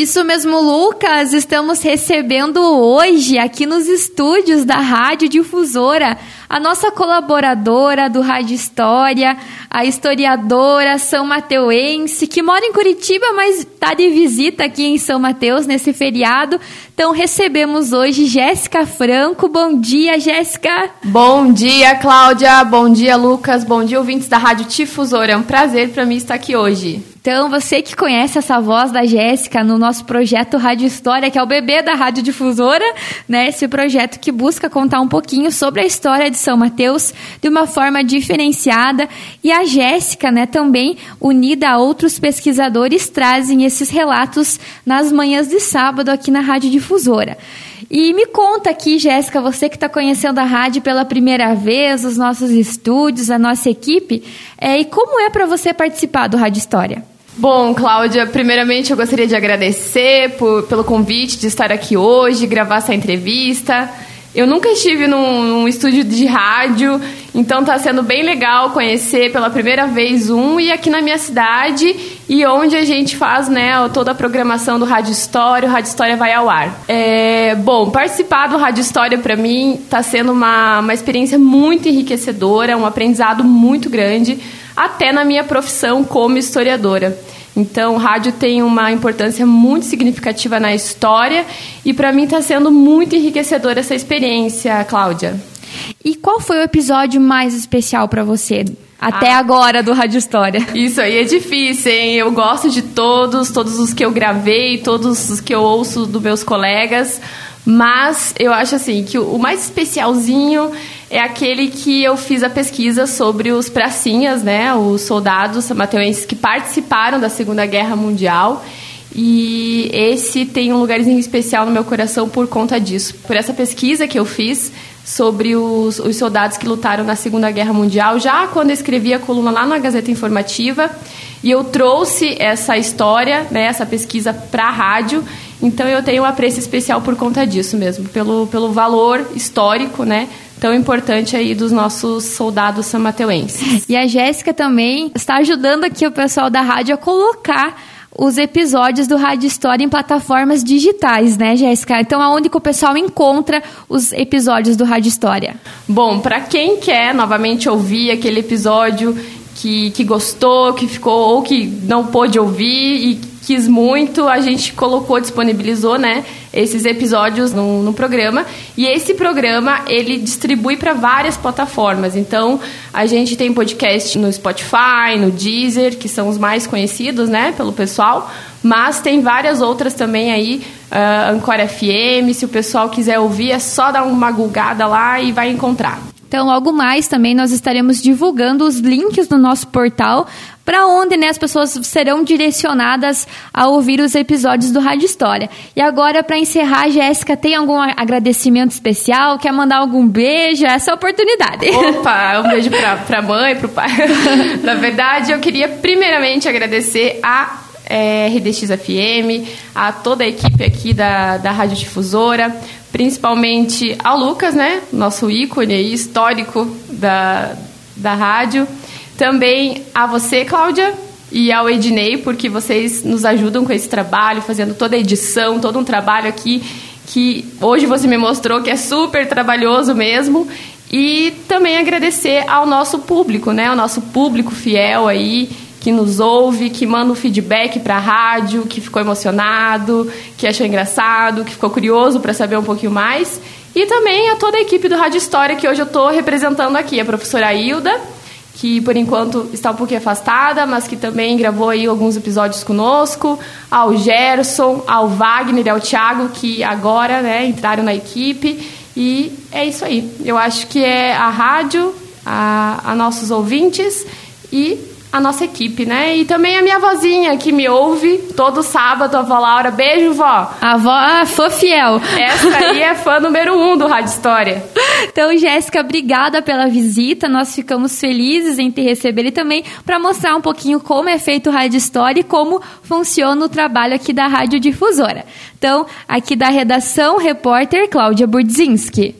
Isso mesmo, Lucas. Estamos recebendo hoje, aqui nos estúdios da Rádio Difusora, a nossa colaboradora do Rádio História, a historiadora São Mateuense, que mora em Curitiba, mas está de visita aqui em São Mateus nesse feriado. Então recebemos hoje Jéssica Franco. Bom dia, Jéssica. Bom dia, Cláudia. Bom dia, Lucas. Bom dia, ouvintes da Rádio Difusora. É um prazer para mim estar aqui hoje. Então, você que conhece essa voz da Jéssica no nosso projeto Rádio História, que é o bebê da Rádio Difusora, né? Esse projeto que busca contar um pouquinho sobre a história de São Mateus de uma forma diferenciada. E a Jéssica, né, também unida a outros pesquisadores, trazem esses relatos nas manhãs de sábado aqui na Rádio Difusora. E me conta aqui, Jéssica, você que está conhecendo a rádio pela primeira vez, os nossos estúdios, a nossa equipe, é, e como é para você participar do Rádio História? Bom, Cláudia, primeiramente eu gostaria de agradecer por, pelo convite de estar aqui hoje, gravar essa entrevista. Eu nunca estive num, num estúdio de rádio, então está sendo bem legal conhecer pela primeira vez um e aqui na minha cidade e onde a gente faz né, toda a programação do Rádio História, o Rádio História vai ao ar. É, bom, participar do Rádio História para mim está sendo uma, uma experiência muito enriquecedora, um aprendizado muito grande, até na minha profissão como historiadora. Então, o rádio tem uma importância muito significativa na história e para mim está sendo muito enriquecedora essa experiência, Cláudia. E qual foi o episódio mais especial para você? Até ah, agora do Rádio História. Isso aí é difícil, hein? Eu gosto de todos, todos os que eu gravei, todos os que eu ouço dos meus colegas. Mas eu acho assim que o mais especialzinho é aquele que eu fiz a pesquisa sobre os pracinhas, né, os soldados mateuenses que participaram da Segunda Guerra Mundial. E esse tem um lugarzinho especial no meu coração por conta disso. Por essa pesquisa que eu fiz sobre os, os soldados que lutaram na Segunda Guerra Mundial, já quando eu escrevi a coluna lá na Gazeta Informativa, e eu trouxe essa história, né, essa pesquisa para a rádio. Então eu tenho um apreço especial por conta disso mesmo, pelo, pelo valor histórico, né, tão importante aí dos nossos soldados samateuenses. E a Jéssica também está ajudando aqui o pessoal da rádio a colocar os episódios do Rádio História em plataformas digitais, né, Jéssica? Então, aonde que o pessoal encontra os episódios do Rádio História? Bom, para quem quer novamente ouvir aquele episódio que, que gostou, que ficou ou que não pôde ouvir e quis muito, a gente colocou, disponibilizou, né, esses episódios no, no programa. E esse programa, ele distribui para várias plataformas. Então, a gente tem podcast no Spotify, no Deezer, que são os mais conhecidos, né, pelo pessoal. Mas tem várias outras também aí, uh, Ancor FM, se o pessoal quiser ouvir, é só dar uma gulgada lá e vai encontrar. Então, logo mais também nós estaremos divulgando os links no nosso portal para onde né, as pessoas serão direcionadas a ouvir os episódios do Rádio História. E agora, para encerrar, Jéssica, tem algum agradecimento especial? Quer mandar algum beijo? Essa é a oportunidade. Opa, um beijo para a mãe, para o pai. Na verdade, eu queria primeiramente agradecer a é, RDX FM, a toda a equipe aqui da, da Rádio Difusora, principalmente ao Lucas, né? Nosso ícone aí, histórico da, da rádio. Também a você, Cláudia, e ao Ednei, porque vocês nos ajudam com esse trabalho, fazendo toda a edição, todo um trabalho aqui que hoje você me mostrou que é super trabalhoso mesmo. E também agradecer ao nosso público, né? Ao nosso público fiel aí, que nos ouve, que manda um feedback para a rádio, que ficou emocionado, que achou engraçado, que ficou curioso para saber um pouquinho mais. E também a toda a equipe do Rádio História que hoje eu estou representando aqui, a professora Hilda, que por enquanto está um pouquinho afastada, mas que também gravou aí alguns episódios conosco, ao Gerson, ao Wagner e ao Thiago, que agora né, entraram na equipe. E é isso aí. Eu acho que é a rádio, a, a nossos ouvintes e a nossa equipe, né? E também a minha vozinha que me ouve todo sábado, a vó Laura. Beijo, vó! A vó, a fã fiel. Essa aí é fã número um do Rádio História. Então, Jéssica, obrigada pela visita. Nós ficamos felizes em te receber e também para mostrar um pouquinho como é feito o Rádio História e como funciona o trabalho aqui da Rádio Difusora. Então, aqui da redação, repórter Cláudia Burdzinski.